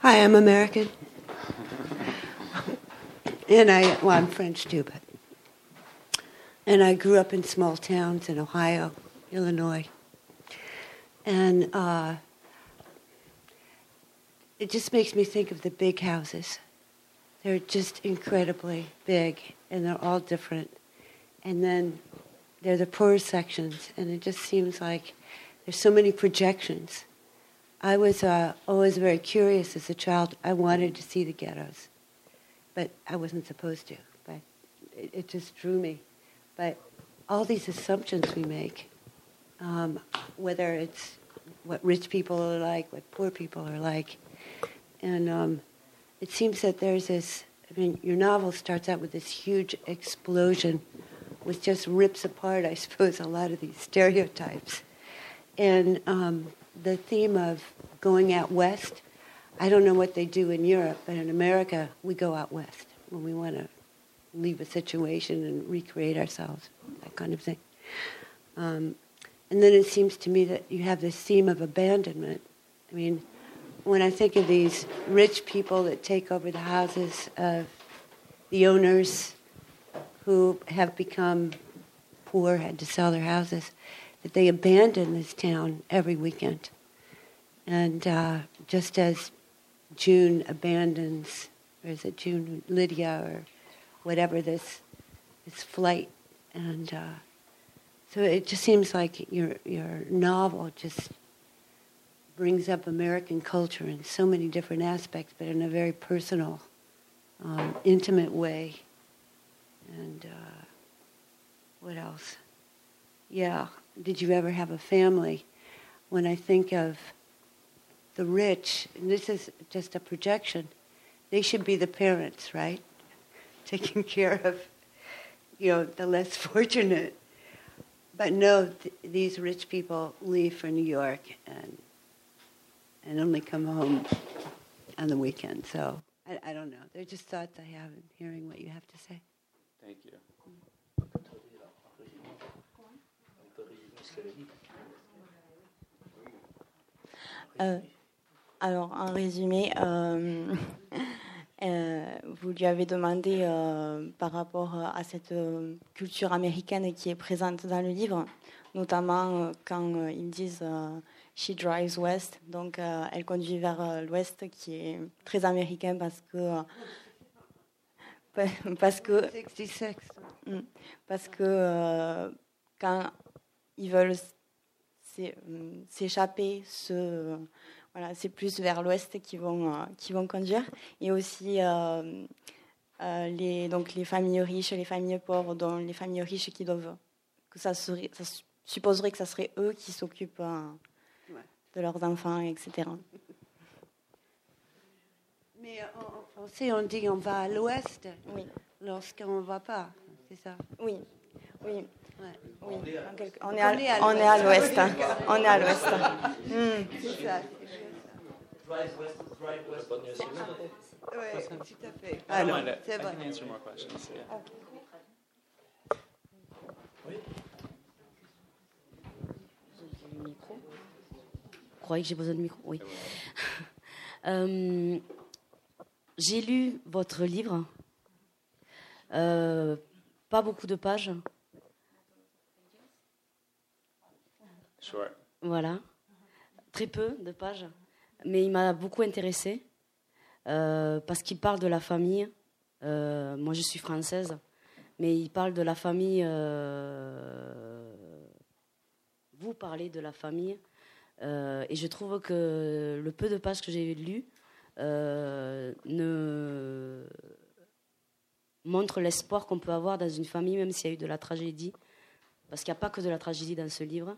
Hi, I'm American. And I, well, I'm French too, but. And I grew up in small towns in Ohio, Illinois. And uh, it just makes me think of the big houses. They're just incredibly big, and they're all different. And then they're the poor sections, and it just seems like there's so many projections. I was uh, always very curious as a child. I wanted to see the ghettos, but I wasn't supposed to. But it, it just drew me. But all these assumptions we make, um, whether it's what rich people are like, what poor people are like, and um, it seems that there's this. I mean, your novel starts out with this huge explosion, which just rips apart, I suppose, a lot of these stereotypes, and um, the theme of going out west. I don't know what they do in Europe, but in America, we go out west when we want to leave a situation and recreate ourselves, that kind of thing. Um, and then it seems to me that you have this theme of abandonment. I mean, when I think of these rich people that take over the houses of the owners who have become poor, had to sell their houses, that they abandon this town every weekend. And uh, just as June abandons, or is it June, Lydia, or whatever this this flight, and uh, so it just seems like your your novel just brings up American culture in so many different aspects, but in a very personal, um, intimate way. And uh, what else? Yeah, did you ever have a family? When I think of the rich, this is just a projection, they should be the parents, right? <laughs> Taking care of, you know, the less <laughs> fortunate. But no, th- these rich people leave for New York and and only come home on the weekend. So I, I don't know. They're just thoughts I have in hearing what you have to say. Thank you. Euh, alors, en résumé, euh, <laughs> euh, vous lui avez demandé par rapport à cette culture américaine qui est présente dans le livre, notamment quand ils disent She drives west, donc elle conduit vers l'ouest, qui est très américain parce que. pa- <laughs> parce que 66. Mm. Parce que euh, quand ils veulent euh, s'échapper, se, voilà, c'est plus vers l'ouest qu'ils vont, euh, qu'ils vont conduire. Et aussi euh, les, donc les familles riches, les familles pauvres, dont les familles riches qui doivent, que ça, serait, ça su- supposerait que ça serait eux qui s'occupent de leurs enfants, etc. Mais en français, on dit on va à l'ouest Oui, lorsqu'on ne va pas. C'est ça? oui, oui. Oui. On est On est à, à on est à l'ouest. hein. On est à l'ouest. C'est ça. Oui, tout à fait. I don't Alors, mind it. c'est I vrai. can answer more questions. yeah. micro. Vous croyez que j'ai besoin de micro? Oui. <laughs> Euh, j'ai lu votre livre. Euh, pas beaucoup de pages. Voilà. Très peu de pages. Mais il m'a beaucoup intéressé euh, parce qu'il parle de la famille. Euh, moi, je suis française, mais il parle de la famille. euh, vous parlez de la famille. et je trouve que le peu de pages que j'ai lues ne montre l'espoir qu'on peut avoir dans une famille, même s'il y a eu de la tragédie. Parce qu'il n'y a pas que de la tragédie dans ce livre.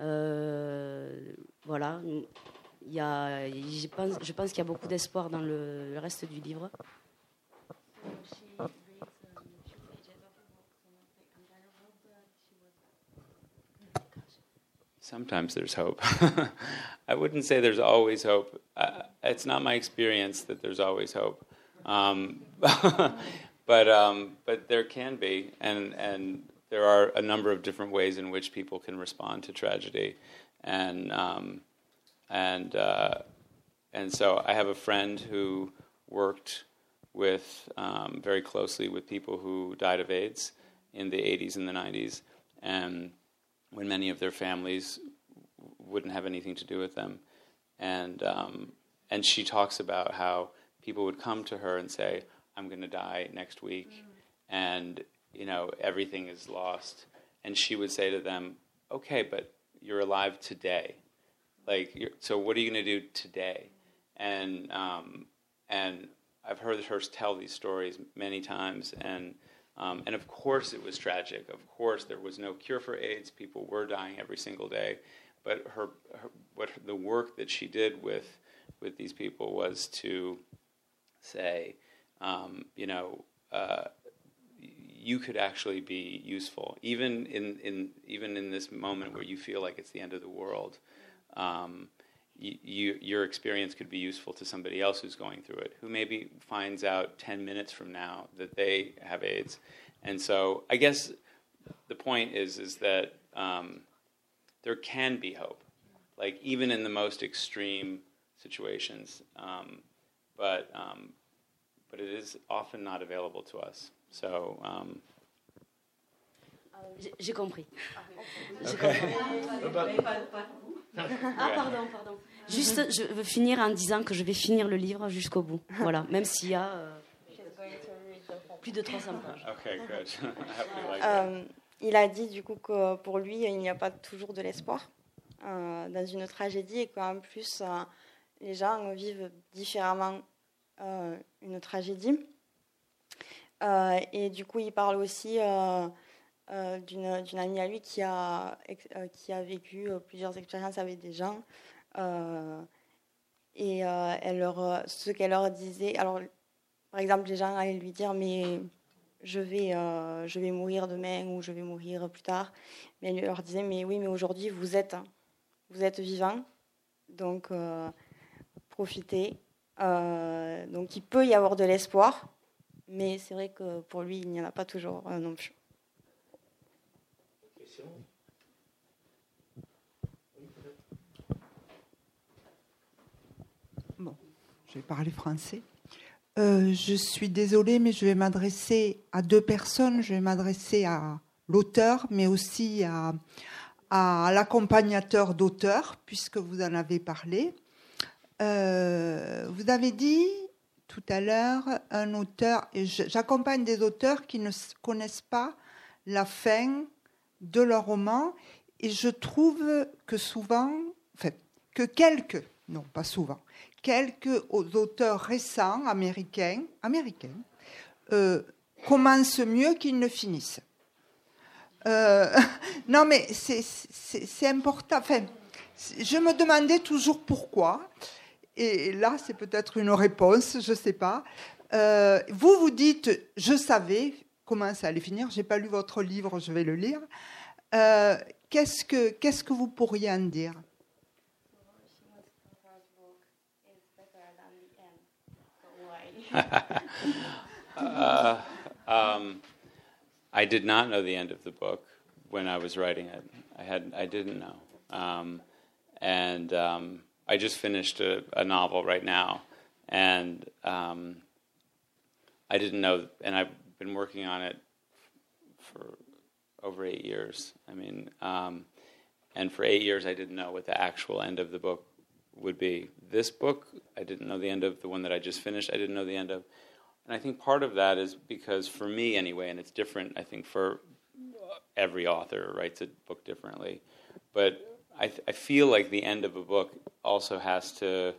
Euh, voilà. Il y a, je pense, je pense qu'il y a beaucoup d'espoir dans le, le reste du livre. Sometimes there's hope. <laughs> I wouldn't say there's always hope. Uh, it's not my experience that there's always hope, um, <laughs> but um, but there can be, and and there are a number of different ways in which people can respond to tragedy, and um, and uh, and so I have a friend who worked with um, very closely with people who died of AIDS in the 80s and the 90s, and when many of their families wouldn't have anything to do with them, and um, and she talks about how people would come to her and say, "I'm going to die next week," and you know everything is lost, and she would say to them, "Okay, but you're alive today. Like, so what are you going to do today?" And um, and I've heard her tell these stories many times, and um, and of course it was tragic. Of course there was no cure for AIDS. People were dying every single day, but her, her what the work that she did with with these people was to say, um, you know. Uh, you could actually be useful, even in, in even in this moment where you feel like it's the end of the world. Um, you, your experience could be useful to somebody else who's going through it, who maybe finds out 10 minutes from now that they have AIDS. And so I guess the point is, is that um, there can be hope, like even in the most extreme situations. Um, but, um, but it is often not available to us. So, um, J'ai compris. J'ai compris. Ah, pardon, pardon. Juste, je veux finir en disant que je vais finir le livre jusqu'au bout. Voilà, même s'il y a euh, plus de 300 pages. Okay, good. <laughs> Euh, il a dit du coup que pour lui, il n'y a pas toujours de l'espoir euh, dans une tragédie et qu'en plus, euh, les gens vivent différemment euh, une tragédie. Euh, et du coup, il parle aussi euh, euh, d'une amie à lui qui a, qui a vécu plusieurs expériences avec des gens. Et elle leur, ce qu'elle leur disait, alors par exemple, les gens allaient lui dire Mais je vais, je vais mourir demain ou je vais mourir plus tard. Mais elle leur disait Mais oui, mais aujourd'hui, vous êtes, vous êtes vivant. Donc, profitez. Donc, il peut y avoir de l'espoir. Mais c'est vrai que pour lui, il n'y en a pas toujours euh, non plus. Je vais parler français. Euh, je suis désolée, mais je vais m'adresser à deux personnes. Je vais m'adresser à l'auteur, mais aussi à, à l'accompagnateur d'auteur, puisque vous en avez parlé. Euh, vous avez dit tout à l'heure un auteur, j'accompagne des auteurs qui ne connaissent pas la fin de leur roman, et je trouve que souvent, enfin, que quelques, non pas souvent, quelques auteurs récents américains, euh, commencent mieux qu'ils ne finissent. Euh, <laughs> non, mais c'est- important. Enfin, je me demandais toujours pourquoi. Et là, c'est peut-être une réponse, je ne sais pas. Euh, vous vous dites, je savais comment ça allait finir. J'ai pas lu votre livre, je vais le lire. Euh, Qu'est-ce que que vous pourriez en dire? <laughs> Uh, um, I did not know the end of the book when I was writing it. I had I didn't know, um, and um, I just finished a, a novel right now, and um, I didn't know. And I've been working on it for over eight years. I mean, um, and for eight years I didn't know what the actual end of the book would be. This book, I didn't know the end of. The one that I just finished, I didn't know the end of. And I think part of that is because, for me anyway, and it's different, I think, for every author writes a book differently. But I, th- I feel like the end of a book also has to,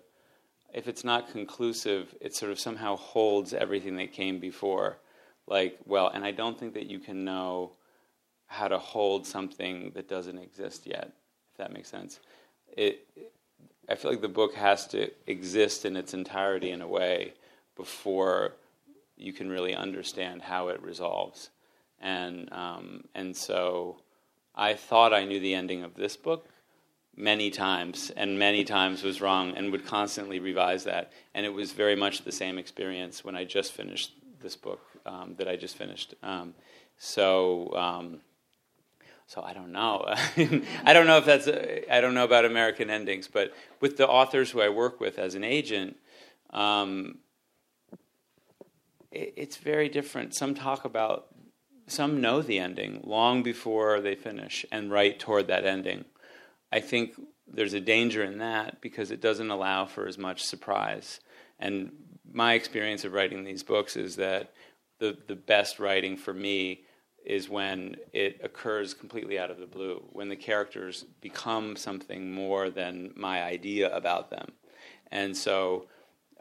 if it's not conclusive, it sort of somehow holds everything that came before. Like, well, and I don't think that you can know how to hold something that doesn't exist yet, if that makes sense. It, I feel like the book has to exist in its entirety in a way before you can really understand how it resolves. And um, and so I thought I knew the ending of this book many times, and many times was wrong, and would constantly revise that. And it was very much the same experience when I just finished this book um, that I just finished. Um, so. Um, so I don't know. <laughs> I don't know if that's. I don't know about American endings, but with the authors who I work with as an agent, um, it, it's very different. Some talk about, some know the ending long before they finish and write toward that ending. I think there's a danger in that because it doesn't allow for as much surprise. And my experience of writing these books is that the, the best writing for me is when it occurs completely out of the blue, when the characters become something more than my idea about them. And so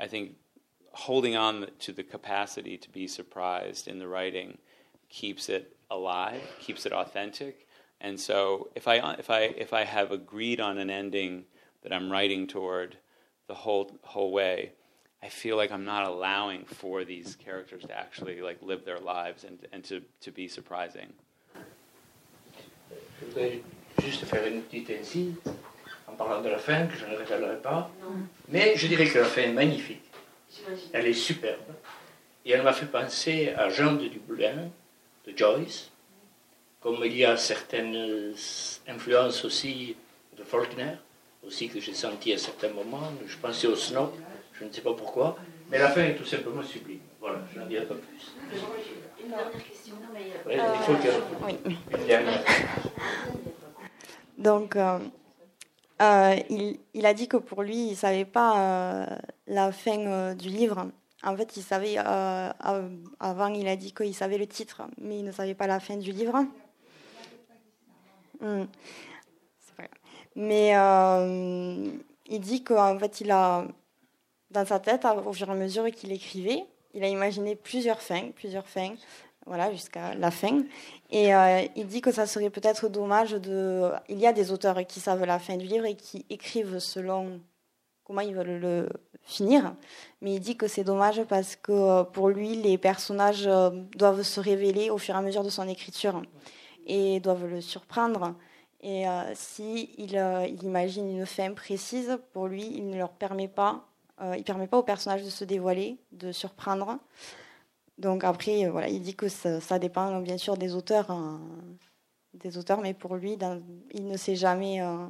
I think holding on to the capacity to be surprised in the writing keeps it alive, keeps it authentic. And so if I, if I, if I have agreed on an ending that I'm writing toward the whole, whole way, I feel like I'm not allowing for these characters to actually like live their lives and, and to, to be surprising. Je voudrais juste faire une petite incise en parlant de la fin, que je ne révélerai pas. non. Mais je dirais que la fin est magnifique. Elle est superbe. Et elle m'a fait penser à Jean de Dublin, de Joyce, comme il y a certaines influences aussi de Faulkner, aussi que j'ai senti à certains moments. Je pensais au Snow. Je ne sais pas pourquoi, mais la fin est tout simplement sublime. Voilà, je n'en dirai pas plus. Une dernière question. Non, mais, Oui, il faut que... Oui. Une dernière. <laughs> Donc, euh, euh, il, il a dit que pour lui, il ne savait pas euh, la fin euh, du livre. En fait, il savait, euh, av- avant, il a dit qu'il savait le titre, mais il ne savait pas la fin du livre. Grave. Mais euh, il dit qu'en fait, il a, dans sa tête, au fur et à mesure qu'il écrivait, il a imaginé plusieurs fins, plusieurs fins, voilà, jusqu'à la fin. Et euh, il dit que ça serait peut-être dommage de. Il y a des auteurs qui savent la fin du livre et qui écrivent selon comment ils veulent le finir. Mais il dit que c'est dommage parce que euh, pour lui, les personnages doivent se révéler au fur et à mesure de son écriture et doivent le surprendre. Et euh, si il, euh, il imagine une fin précise, pour lui, il ne leur permet pas, euh, il permet pas aux personnages de se dévoiler, de surprendre. Donc après, euh, voilà, il dit que ça, ça dépend bien sûr des auteurs, hein, des auteurs, mais pour lui, dans- il ne sait jamais euh,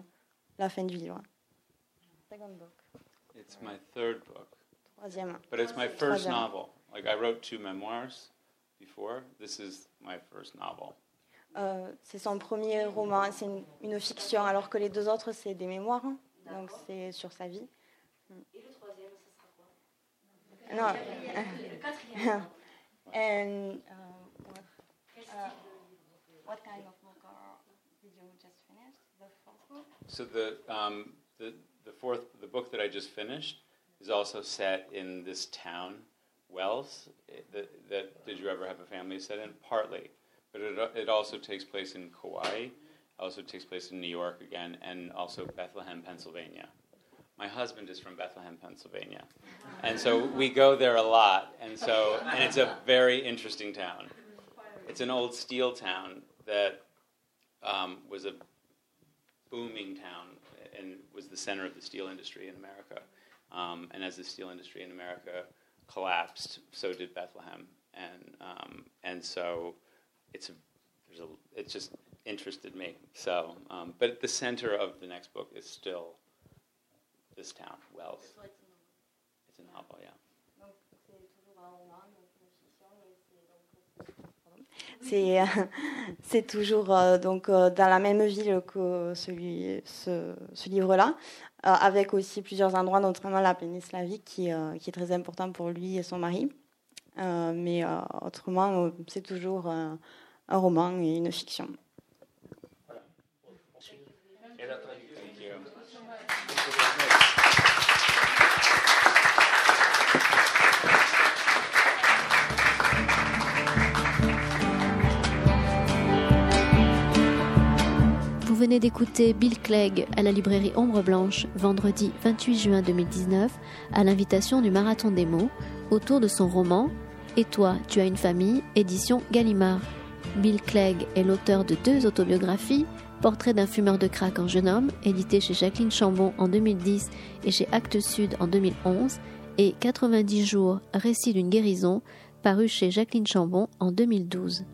la fin du livre. Second book. It's my third book, Troisième. but it's my first Troisième. novel. Like I wrote two memoirs before. This is my first novel. Euh, c'est son premier roman, c'est une, une fiction, alors que les deux autres, c'est des mémoires. hein. Donc c'est sur sa vie. Et le troisième, ce sera quoi? Non. Le quatrième. And uh, what, uh, what kind of book are, did you just finish? The fourth book? So the um, the the fourth the book that I just finished is also set in this town, Wells. That did you ever have a family set in? Partly, but it it also takes place in Kauai, also takes place in New York again, and also Bethlehem, Pennsylvania. My husband is from Bethlehem, Pennsylvania, and so we go there a lot. And so and it's a very interesting town. It's an old steel town that um, was a booming town and was the center of the steel industry in America. Um, and as the steel industry in America collapsed, so did Bethlehem. And um, and so it's a, there's a it just interested me. So, um, but the center of the next book is still this town, Wells. It's a novel, yeah. C'est <laughs> c'est toujours euh, donc euh, dans la même ville que celui, ce, ce livre-là, euh, avec aussi plusieurs endroits, notamment la péninsule Slavique, qui, euh, qui est très important pour lui et son mari. Euh, mais euh, autrement, euh, c'est toujours euh, un roman et une fiction. Vous venez d'écouter Bill Clegg à la librairie Ombre Blanche vendredi 28 juin 2019 à l'invitation du Marathon des mots autour de son roman Et toi, tu as une famille, édition Gallimard. Bill Clegg est l'auteur de deux autobiographies, Portrait d'un fumeur de crack en jeune homme, édité chez Jacqueline Chambon en 2010 et chez Actes Sud en 2011, et 90 jours, récit d'une guérison, paru chez Jacqueline Chambon en 2012.